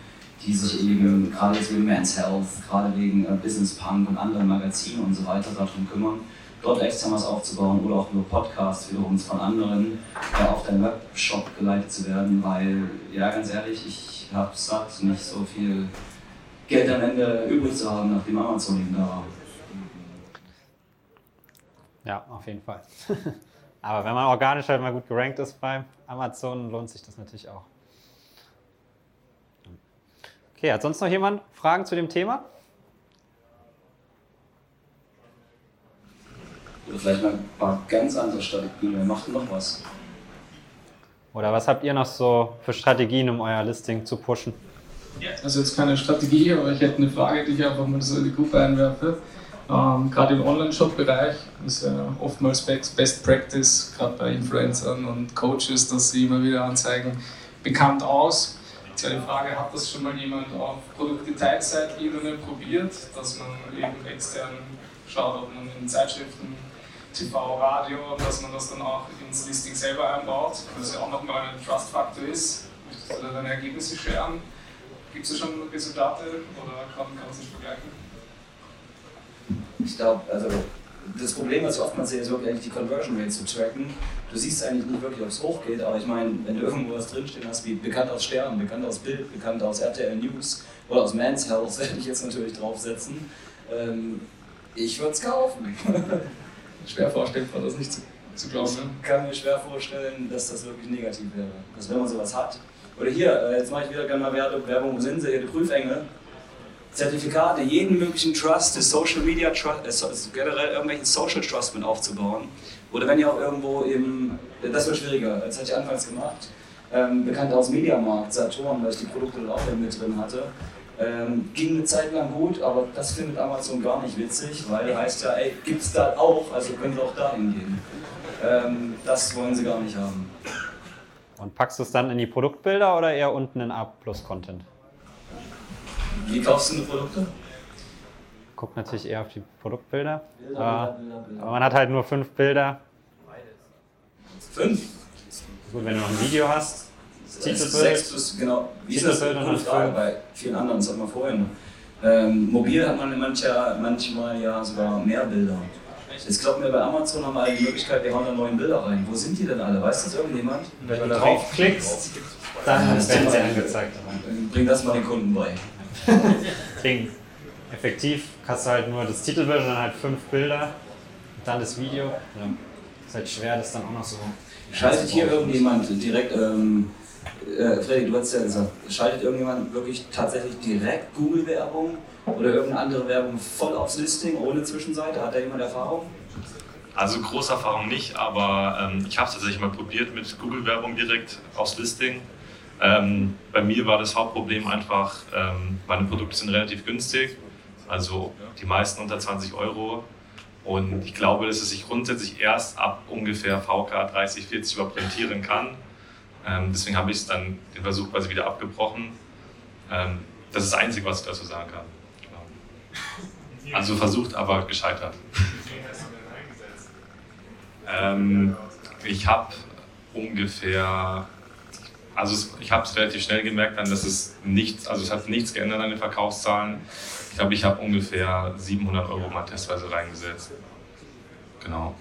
die sich eben gerade jetzt wegen Men's Health, gerade wegen äh, Business Punk und anderen Magazinen und so weiter darum kümmern dort extern was aufzubauen oder auch nur Podcasts wiederum von anderen äh, auf deinen Webshop geleitet zu werden, weil, ja, ganz ehrlich, ich habe satt, nicht so viel Geld am Ende übrig zu haben, nachdem Amazon eben da war. Ja, auf jeden Fall. Aber wenn man organisch halt mal gut gerankt ist bei Amazon, lohnt sich das natürlich auch. Okay, hat sonst noch jemand Fragen zu dem Thema? Oder vielleicht mal ein paar ganz andere Strategien. Wer macht noch was? Oder was habt ihr noch so für Strategien, um euer Listing zu pushen? Also jetzt keine Strategie, aber ich hätte eine Frage, die ich einfach mal so in die Gruppe einwerfe. Ähm, gerade im Online-Shop-Bereich ist ja oftmals Best Practice, gerade bei Influencern und Coaches, dass sie immer wieder anzeigen, bekannt aus. Die Frage, hat das schon mal jemand auf Produktdetailseite-Ebene probiert, dass man eben extern schaut, ob man in Zeitschriften TV, Radio, dass man das dann auch ins Listing selber einbaut, was ja auch nochmal ein Trust-Faktor ist. Möchtest du da deine Ergebnisse scheren? Gibt es da schon Resultate oder kann, kann man es nicht vergleichen? Ich glaube, also das Problem, was ich oftmals sehe, ist wirklich eigentlich die Conversion Rate zu tracken. Du siehst eigentlich nicht wirklich, ob es hochgeht, aber ich meine, wenn du irgendwo was drinstehen hast, wie bekannt aus Sternen, bekannt aus Bild, bekannt aus RTL News oder aus Man's Health, werde ich jetzt natürlich draufsetzen. Ähm, ich würde es kaufen. schwer vorstellbar, das nicht zu, zu glauben. Ne? Ich kann mir schwer vorstellen, dass das wirklich negativ wäre. Dass wenn man sowas hat. Oder hier, äh, jetzt mache ich wieder gerne mal Werbung, wo sind sie hier, die Prüfengel. Zertifikate, jeden möglichen Trust, Social Media Trust, äh, generell irgendwelchen Social Trust mit aufzubauen. Oder wenn ihr auch irgendwo im, das wird schwieriger, das hatte ich anfangs gemacht, ähm, bekannt aus Mediamarkt, Saturn, weil ich die Produkte dort auch mit drin hatte. Ähm, ging eine Zeit lang gut, aber das findet Amazon gar nicht witzig, weil heißt ja, ey, gibt's da auch, also können sie auch dahin gehen. Ähm, das wollen sie gar nicht haben. Und packst du es dann in die Produktbilder oder eher unten in A-Plus-Content? Wie kaufst du die Produkte? Guckt natürlich eher auf die Produktbilder. Bilder, aber, Bilder, Bilder, aber man hat halt nur fünf Bilder. Fünf? Gut, wenn du noch ein Video hast, Titelbild. Sechs plus, genau. Wie ist das eine Frage bei vielen anderen, das hat man vorhin. Ähm, mobil hat man mancher, manchmal ja sogar mehr Bilder. Jetzt glaubt mir, bei Amazon haben wir alle die Möglichkeit, wir hauen da neuen Bilder rein. Wo sind die denn alle? Weiß das irgendjemand? Wenn du draufklickst, dann werden sie angezeigt. Bring das mal den Kunden bei. Klingt effektiv, hast du halt nur das Titelbild und dann halt fünf Bilder und dann das Video. Ja. Ist halt schwer, das dann auch noch so. Schaltet hier irgendjemand direkt ähm, äh, Freddy, du hast ja gesagt, schaltet irgendjemand wirklich tatsächlich direkt Google-Werbung oder irgendeine andere Werbung voll aufs Listing ohne Zwischenseite? Hat da jemand Erfahrung? Also große Erfahrung nicht, aber ähm, ich habe es tatsächlich mal probiert mit Google-Werbung direkt aufs Listing. Ähm, bei mir war das Hauptproblem einfach, ähm, meine Produkte sind relativ günstig, also die meisten unter 20 Euro. Und ich glaube, dass es sich grundsätzlich erst ab ungefähr VK 30, 40 überhaupt rentieren kann. Ähm, deswegen habe ich dann den Versuch quasi wieder abgebrochen. Ähm, das ist das Einzige, was ich dazu sagen kann. Genau. Also versucht, aber gescheitert. ähm, ich habe ungefähr, also es, ich habe es relativ schnell gemerkt, dann, dass es nichts, also es hat nichts geändert an den Verkaufszahlen. Ich glaube, ich habe ungefähr 700 Euro mal testweise reingesetzt. Genau.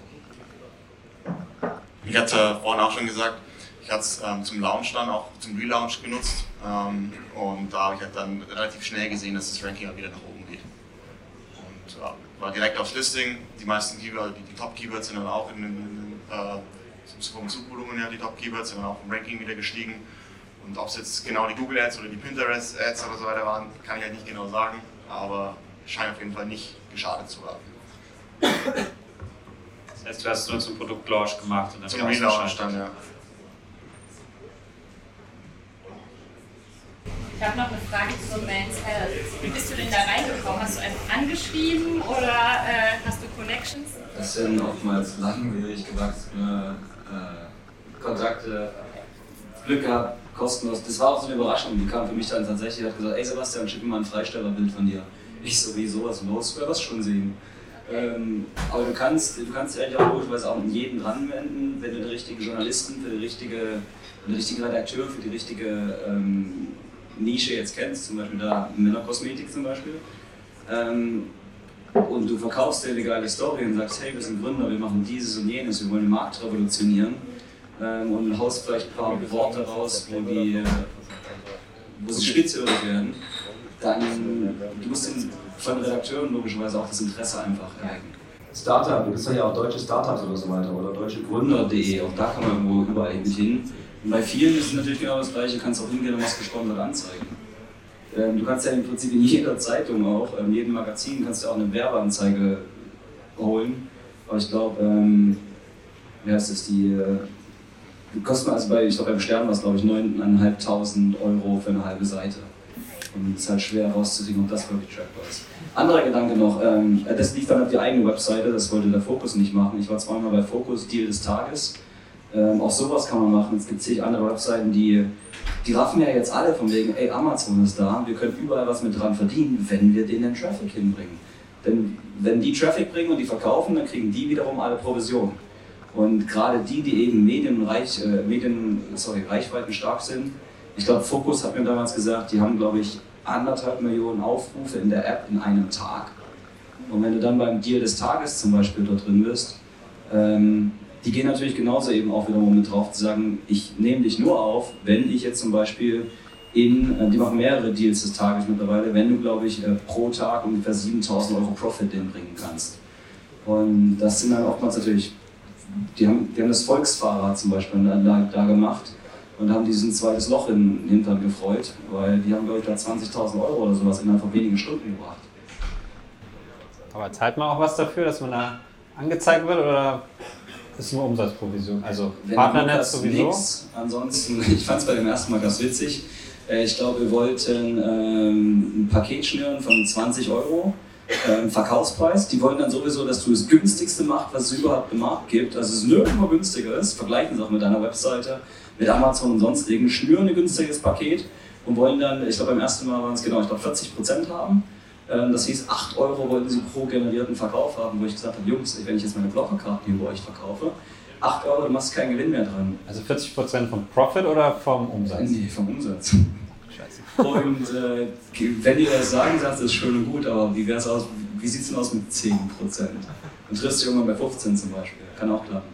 Ich hatte vorhin auch schon gesagt, ich hatte es ähm, zum Launch dann auch zum Relaunch genutzt ähm, und da habe ich halt dann relativ schnell gesehen, dass das Ranking halt wieder nach oben geht. Und ja, war direkt aufs Listing. Die meisten Keywords, die, die Top-Keywords sind dann auch in den äh, vom Suchvolumen her die Top-Keywords sind dann auch im Ranking wieder gestiegen. Und ob es jetzt genau die Google Ads oder die Pinterest Ads oder so weiter waren, kann ich halt nicht genau sagen, aber scheint auf jeden Fall nicht geschadet zu haben. Das heißt, du hast es nur zum Produktlaunch gemacht und dann Zum Relaunch dann, ja. Ich habe noch eine Frage zu Man's Health. Wie bist du denn da reingekommen? Hast du einfach angeschrieben oder äh, hast du Connections? Das sind oftmals langwierig gewachsene äh, Kontakte. Glück gehabt, kostenlos. Das war auch so eine Überraschung. Die kam für mich dann tatsächlich. hat gesagt: Ey Sebastian, schick mir mal ein Freistellerbild von dir. Ich so, wie sowas los? Wer was schon sehen? Ähm, aber du kannst, du kannst ja auch logischerweise auch mit jedem ranwenden, wenn du den richtigen Journalisten für die richtige, den richtigen Redakteur für die richtige ähm, Nische jetzt kennst, zum Beispiel da Männerkosmetik zum Beispiel. Ähm, und du verkaufst dir eine geile Story und sagst, hey, wir sind Gründer, wir machen dieses und jenes, wir wollen den Markt revolutionieren ähm, und haust vielleicht ein paar Worte raus, wo, die, äh, wo sie spitzhörig werden, dann du musst den, von Redakteuren logischerweise auch das Interesse einfach erwecken. Startup, du bist ja auch deutsche Startups oder so weiter oder deutschegründer.de, auch da kann man irgendwo überall hin. Und bei vielen ist es natürlich genau das gleiche, du kannst auch hingehen und was gesponsert anzeigen. Ähm, du kannst ja im Prinzip in jeder Zeitung auch, in jedem Magazin kannst du auch eine Werbeanzeige holen. Aber ich glaube, ähm, wie heißt das, die, äh, kostet also bei, ich glaube beim Stern war es glaube ich 9.500 Euro für eine halbe Seite. Und es ist halt schwer herauszusehen, ob das wirklich trackbar ist. Anderer Gedanke noch, ähm, das lief dann auf die eigene Webseite, das wollte der Fokus nicht machen. Ich war zweimal bei Fokus, Deal des Tages. Ähm, auch sowas kann man machen. Es gibt zig andere Webseiten, die, die raffen ja jetzt alle von wegen, ey, Amazon ist da, wir können überall was mit dran verdienen, wenn wir denen den Traffic hinbringen. Denn wenn die Traffic bringen und die verkaufen, dann kriegen die wiederum alle Provision. Und gerade die, die eben medienreich, äh, Medien, sorry, Reichweiten stark sind, ich glaube, Focus hat mir damals gesagt, die haben, glaube ich, anderthalb Millionen Aufrufe in der App in einem Tag. Und wenn du dann beim Deal des Tages zum Beispiel dort drin bist, ähm, die gehen natürlich genauso eben auch wiederum mit drauf zu sagen, ich nehme dich nur auf, wenn ich jetzt zum Beispiel in, äh, die machen mehrere Deals des Tages mittlerweile, wenn du, glaube ich, äh, pro Tag ungefähr 7000 Euro Profit denen bringen kannst. Und das sind dann oftmals natürlich, die haben, die haben das Volksfahrrad zum Beispiel da, da gemacht und haben diesen zweites Loch in den Hintern gefreut, weil die haben, glaube ich, da 20.000 Euro oder sowas innerhalb von wenigen Stunden gebracht. Aber zahlt man auch was dafür, dass man da angezeigt wird oder ist nur Umsatzprovision? Also Wenn Partnernetz sowieso? Nix. Ansonsten, ich fand es bei dem ersten Mal ganz witzig. Äh, Ich glaube, wir wollten ähm, ein Paket schnüren von 20 Euro. Ähm, Verkaufspreis. Die wollen dann sowieso, dass du das günstigste machst, was es überhaupt im Markt gibt. Also es nirgendwo günstiger ist. Vergleichen sie auch mit deiner Webseite, mit Amazon und sonstigen. Schnüren ein günstiges Paket und wollen dann, ich glaube beim ersten Mal waren es genau, ich glaube 40 Prozent haben. Ähm, Das hieß, 8 Euro wollten sie pro generierten Verkauf haben, wo ich gesagt habe, Jungs, wenn ich jetzt meine Bloggerkarten hier bei euch verkaufe, 8 Euro, du machst keinen Gewinn mehr dran. Also 40% vom Profit oder vom Umsatz? Nee, vom Umsatz. Und äh, wenn die das sagen, sagst du, das ist schön und gut, aber wie, wär's aus, wie sieht es denn aus mit 10%? Dann triffst du irgendwann bei 15 zum Beispiel. Kann auch klappen.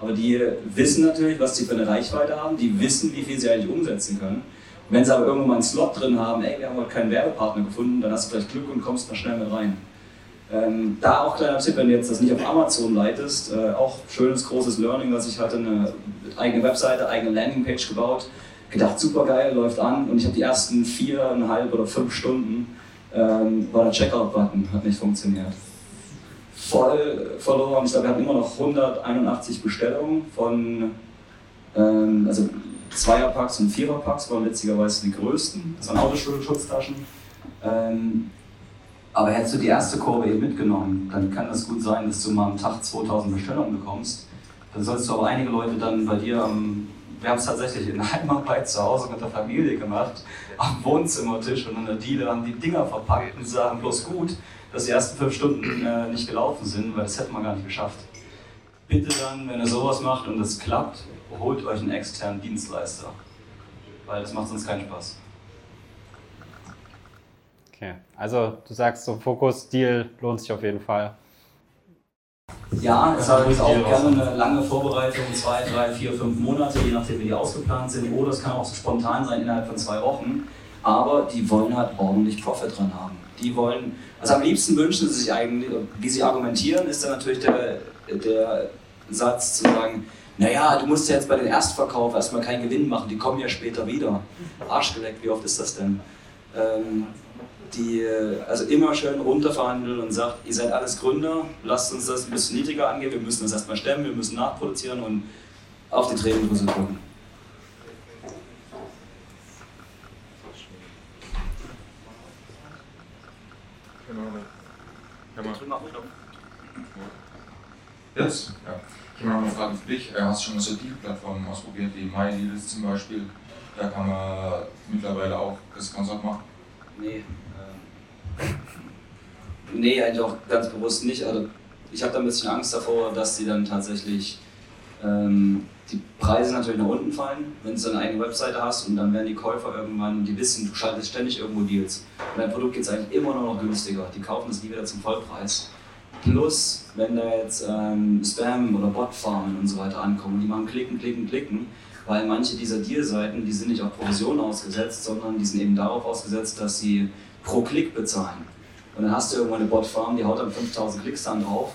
Aber die wissen natürlich, was sie für eine Reichweite haben, die wissen, wie viel sie eigentlich umsetzen können. Wenn sie aber irgendwann mal einen Slot drin haben, ey, wir haben heute keinen Werbepartner gefunden, dann hast du vielleicht Glück und kommst da schnell mit rein. Ähm, da auch kleiner Tipp, wenn du jetzt das nicht auf Amazon leitest, äh, auch schönes großes Learning, was ich hatte, eine eigene Webseite, eigene Landingpage gebaut, gedacht, super geil, läuft an und ich habe die ersten viereinhalb oder fünf Stunden ähm, war der Checkout-Button, hat nicht funktioniert. Voll verloren, ich glaube, wir hatten immer noch 181 Bestellungen von, ähm, also Zweierpacks und Viererpacks waren witzigerweise die größten, das waren Autoschutztaschen. Ähm, aber hättest du die erste Kurve eben mitgenommen, dann kann es gut sein, dass du mal am Tag 2000 Bestellungen bekommst. Dann sollst du aber einige Leute dann bei dir am, wir haben es tatsächlich in Heimarbeit zu Hause mit der Familie gemacht, am Wohnzimmertisch und an der Diele haben die Dinger verpackt und sagen bloß gut, dass die ersten fünf Stunden äh, nicht gelaufen sind, weil das hätte man gar nicht geschafft. Bitte dann, wenn ihr sowas macht und es klappt, holt euch einen externen Dienstleister, weil das macht sonst keinen Spaß. Okay, also du sagst so Fokus-Deal lohnt sich auf jeden Fall. Ja, es hat übrigens auch gerne eine lange Vorbereitung, zwei, drei, vier, fünf Monate, je nachdem wie die ausgeplant sind. Oder es kann auch so spontan sein innerhalb von zwei Wochen. Aber die wollen halt ordentlich Profit dran haben. Die wollen, also am liebsten wünschen sie sich eigentlich, wie sie argumentieren, ist dann natürlich der, der Satz zu sagen, naja, du musst ja jetzt bei den Erstverkauf erstmal keinen Gewinn machen, die kommen ja später wieder. Arschgeleckt, wie oft ist das denn? Ähm, die also immer schön runterverhandeln und sagt, ihr seid alles Gründer, lasst uns das ein bisschen niedriger angehen, wir müssen das erstmal stemmen, wir müssen nachproduzieren und auf die Tränendrüse drücken. Jetzt? Ja. Ich habe noch eine Frage für dich. Äh, hast du schon so Deal-Plattformen ausprobiert, wie MyDeals zum Beispiel? Da kann man mittlerweile auch das Konsort machen. Nee. Nee, eigentlich auch ganz bewusst nicht. Also ich habe da ein bisschen Angst davor, dass sie dann tatsächlich ähm, die Preise natürlich nach unten fallen, wenn du eine eigene Webseite hast und dann werden die Käufer irgendwann, die wissen, du schaltest ständig irgendwo Deals. Und dein Produkt geht es eigentlich immer nur noch günstiger. Die kaufen es nie wieder zum Vollpreis. Plus, wenn da jetzt ähm, Spam oder Botfarmen und so weiter ankommen, die machen klicken, klicken, klicken, weil manche dieser Deal-Seiten, die sind nicht auf Provision ausgesetzt, sondern die sind eben darauf ausgesetzt, dass sie pro Klick bezahlen. Und dann hast du irgendwann eine Botfarm, die haut dann 5000 Klicks dann drauf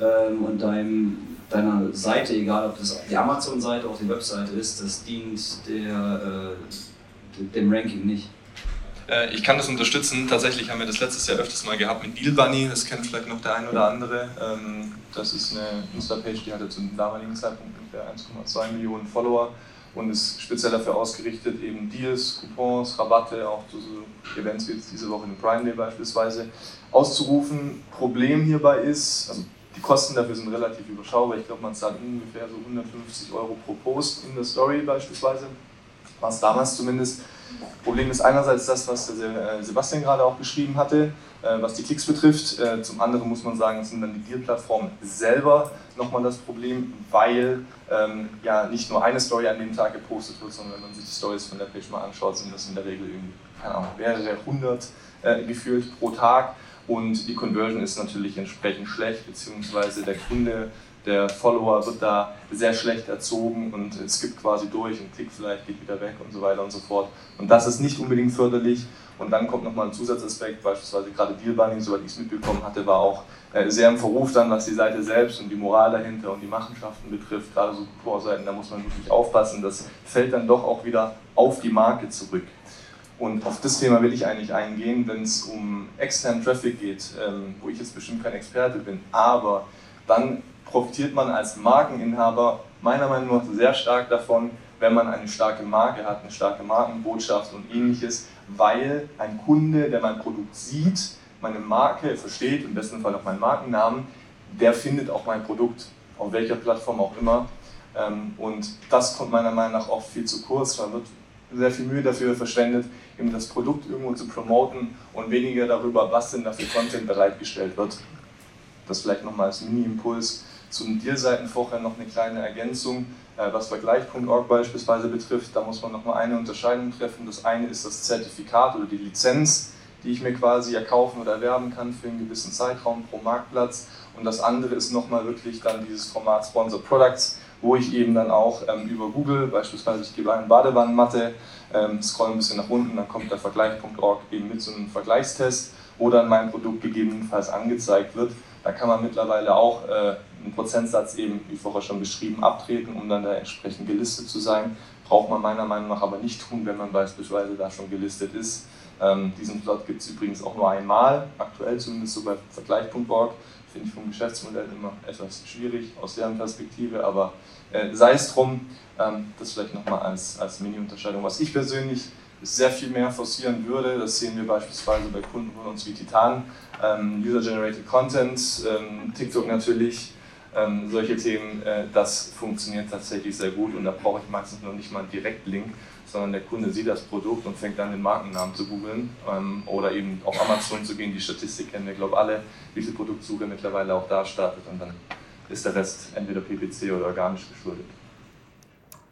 ähm, und deinem, deiner Seite, egal ob das die Amazon-Seite oder die Webseite ist, das dient der, äh, dem Ranking nicht. Äh, ich kann das unterstützen. Tatsächlich haben wir das letztes Jahr öfters mal gehabt mit Deal Bunny. Das kennt vielleicht noch der ein oder andere. Ähm, das ist eine Insta-Page, die hatte zum damaligen Zeitpunkt ungefähr 1,2 Millionen Follower und ist speziell dafür ausgerichtet, eben Deals, Coupons, Rabatte, auch zu so Events wie jetzt diese Woche im Prime Day beispielsweise, auszurufen. Problem hierbei ist, also die Kosten dafür sind relativ überschaubar. Ich glaube, man zahlt ungefähr so 150 Euro pro Post in der Story beispielsweise. War es damals zumindest. Problem ist einerseits das, was äh, Sebastian gerade auch beschrieben hatte, äh, was die Klicks betrifft. Äh, zum anderen muss man sagen, sind dann die Deal-Plattformen selber nochmal das Problem, weil ähm, ja nicht nur eine Story an dem Tag gepostet wird, sondern wenn man sich die Stories von der Page mal anschaut, sind das in der Regel irgendwie, keine Ahnung, mehrere hundert äh, gefühlt pro Tag. Und die Conversion ist natürlich entsprechend schlecht, beziehungsweise der Kunde der Follower wird da sehr schlecht erzogen und es gibt quasi durch, ein Klick vielleicht geht wieder weg und so weiter und so fort. Und das ist nicht unbedingt förderlich. Und dann kommt nochmal ein Zusatzaspekt, beispielsweise gerade Dealbinding, soweit ich es mitbekommen hatte, war auch äh, sehr im Verruf dann, was die Seite selbst und die Moral dahinter und die Machenschaften betrifft, gerade so Vorseiten, da muss man wirklich aufpassen, das fällt dann doch auch wieder auf die Marke zurück. Und auf das Thema will ich eigentlich eingehen, wenn es um externen Traffic geht, ähm, wo ich jetzt bestimmt kein Experte bin, aber dann profitiert man als Markeninhaber meiner Meinung nach sehr stark davon, wenn man eine starke Marke hat, eine starke Markenbotschaft und ähnliches, weil ein Kunde, der mein Produkt sieht, meine Marke versteht, im besten Fall auch meinen Markennamen, der findet auch mein Produkt, auf welcher Plattform auch immer. Ähm, und das kommt meiner Meinung nach oft viel zu kurz. Man wird sehr viel Mühe dafür verschwendet, eben das Produkt irgendwo zu promoten und weniger darüber, was denn dafür Content bereitgestellt wird. Das vielleicht nochmal als Mini-Impuls. Zu den Deal-Seiten vorher noch eine kleine Ergänzung, äh, was Vergleich.org beispielsweise betrifft. Da muss man nochmal eine Unterscheidung treffen. Das eine ist das Zertifikat oder die Lizenz, die ich mir quasi erkaufen oder erwerben kann für einen gewissen Zeitraum pro Marktplatz. Und das andere ist nochmal wirklich dann dieses Format Sponsor Products, wo ich eben dann auch ähm, über Google, beispielsweise ich gebe eine Badewannenmatte, ähm, scroll ein bisschen nach unten, dann kommt der Vergleich.org eben mit so einem Vergleichstest, wo dann mein Produkt gegebenenfalls angezeigt wird. Da kann man mittlerweile auch äh, einen Prozentsatz eben, wie vorher schon beschrieben, abtreten, um dann da entsprechend gelistet zu sein. Braucht man meiner Meinung nach aber nicht tun, wenn man beispielsweise da schon gelistet ist. Ähm, diesen Plot gibt es übrigens auch nur einmal, aktuell zumindest so bei Vergleich.org. Finde ich vom Geschäftsmodell immer etwas schwierig aus deren Perspektive, aber äh, sei es drum, ähm, das vielleicht nochmal als, als Mini-Unterscheidung. Was ich persönlich sehr viel mehr forcieren würde, das sehen wir beispielsweise bei Kunden von uns wie Titan, ähm, User-Generated Content, ähm, TikTok natürlich, ähm, solche Themen, äh, das funktioniert tatsächlich sehr gut und da brauche ich meistens noch nicht mal einen Direktlink, sondern der Kunde sieht das Produkt und fängt dann den Markennamen zu googeln ähm, oder eben auf Amazon zu gehen. Die Statistik kennen wir, glaube ich, alle, wie viel Produktsuche mittlerweile auch da startet und dann ist der Rest entweder PPC oder organisch geschuldet.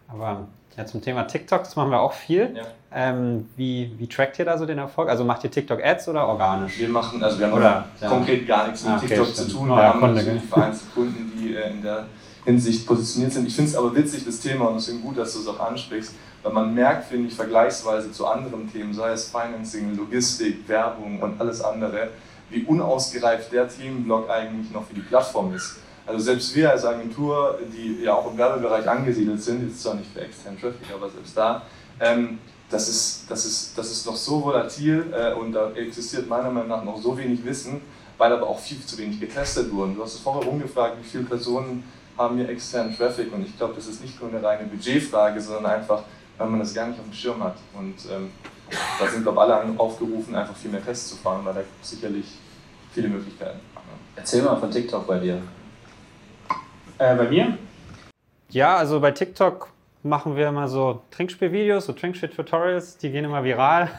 Aber ja, zum Thema TikTok, das machen wir auch viel. Ja. Ähm, wie, wie trackt ihr da so den Erfolg? Also macht ihr TikTok-Ads oder organisch? Wir machen, also wir haben oder, ja. konkret gar nichts mit ah, okay, TikTok stimmt. zu tun. Wir haben Kunde, natürlich vereinzelte Kunden, die äh, in der Hinsicht positioniert sind. Ich finde es aber witzig, das Thema, und deswegen gut, dass du es auch ansprichst, weil man merkt, finde ich, vergleichsweise zu anderen Themen, sei es Financing, Logistik, Werbung und alles andere, wie unausgereift der Themenblock eigentlich noch für die Plattform ist. Also selbst wir als Agentur, die ja auch im Werbebereich angesiedelt sind, jetzt zwar nicht für externen Traffic, aber selbst da, ähm, das, ist, das, ist, das ist noch so volatil äh, und da existiert meiner Meinung nach noch so wenig Wissen, weil aber auch viel zu wenig getestet wurden. Du hast es vorher rumgefragt, wie viele Personen haben hier externen Traffic und ich glaube, das ist nicht nur eine reine Budgetfrage, sondern einfach, weil man das gar nicht auf dem Schirm hat. Und ähm, da sind, glaube ich, alle aufgerufen, einfach viel mehr Tests zu fahren, weil da gibt es sicherlich viele Möglichkeiten. Erzähl mal von TikTok bei dir. Äh, bei mir? Ja, also bei TikTok machen wir immer so Trinkspielvideos, so Trinkspiel-Tutorials, die gehen immer viral.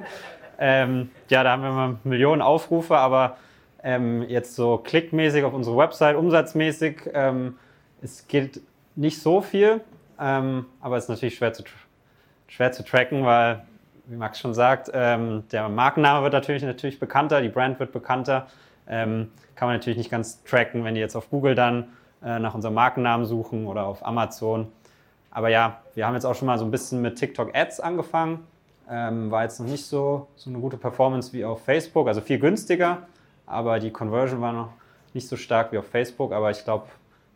ähm, ja, da haben wir immer Millionen Aufrufe, aber ähm, jetzt so klickmäßig auf unsere Website, umsatzmäßig, ähm, es geht nicht so viel, ähm, aber es ist natürlich schwer zu, schwer zu tracken, weil, wie Max schon sagt, ähm, der Markenname wird natürlich, natürlich bekannter, die Brand wird bekannter. Ähm, kann man natürlich nicht ganz tracken, wenn die jetzt auf Google dann äh, nach unserem Markennamen suchen oder auf Amazon. Aber ja, wir haben jetzt auch schon mal so ein bisschen mit TikTok Ads angefangen. Ähm, war jetzt noch nicht so, so eine gute Performance wie auf Facebook, also viel günstiger, aber die Conversion war noch nicht so stark wie auf Facebook. Aber ich glaube,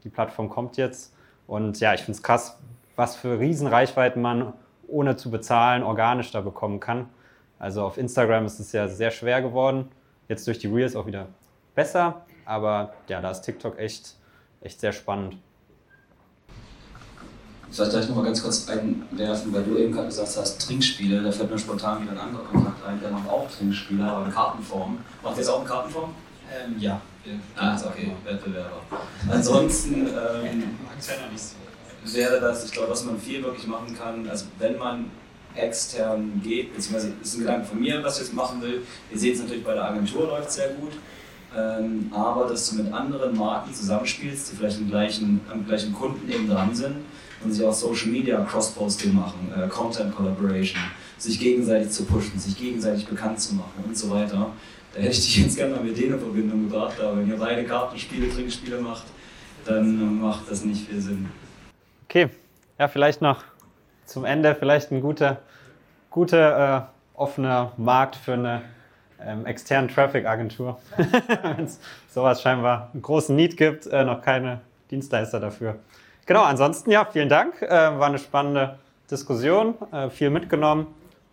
die Plattform kommt jetzt. Und ja, ich finde es krass, was für Riesenreichweiten man ohne zu bezahlen organisch da bekommen kann. Also auf Instagram ist es ja sehr schwer geworden. Jetzt durch die Reels auch wieder besser. Aber ja, da ist TikTok echt echt sehr spannend. Ich soll gleich nochmal ganz kurz einwerfen, weil du eben gerade gesagt hast, Trinkspiele. Da fällt mir spontan wieder ein anderer Kontakt ein, der macht auch Trinkspiele, aber in Kartenform. Macht ihr jetzt auch in Kartenform? Ähm, ja. Ah, okay, Wettbewerber. Ansonsten ähm, wäre das, ich glaube, was man viel wirklich machen kann, also wenn man extern geht, beziehungsweise ist ein Gedanke von mir, was ich jetzt machen will. Ihr seht es natürlich bei der Agentur läuft sehr gut. Ähm, aber dass du mit anderen Marken zusammenspielst, die vielleicht am gleichen, am gleichen Kunden eben dran sind und sich auch Social Media Cross-Posting machen, äh, Content Collaboration, sich gegenseitig zu pushen, sich gegenseitig bekannt zu machen und so weiter. Da hätte ich dich jetzt gerne mal mit denen in Verbindung gebracht, aber wenn ihr beide Kartenspiele, Trinkspiele macht, dann macht das nicht viel Sinn. Okay, ja, vielleicht noch zum Ende, vielleicht ein guter, guter äh, offener Markt für eine ähm, externen Traffic-Agentur. Wenn es sowas scheinbar einen großen Need gibt, äh, noch keine Dienstleister dafür. Genau, ansonsten ja, vielen Dank. Äh, war eine spannende Diskussion, äh, viel mitgenommen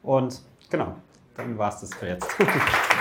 und genau, dann war es das für jetzt.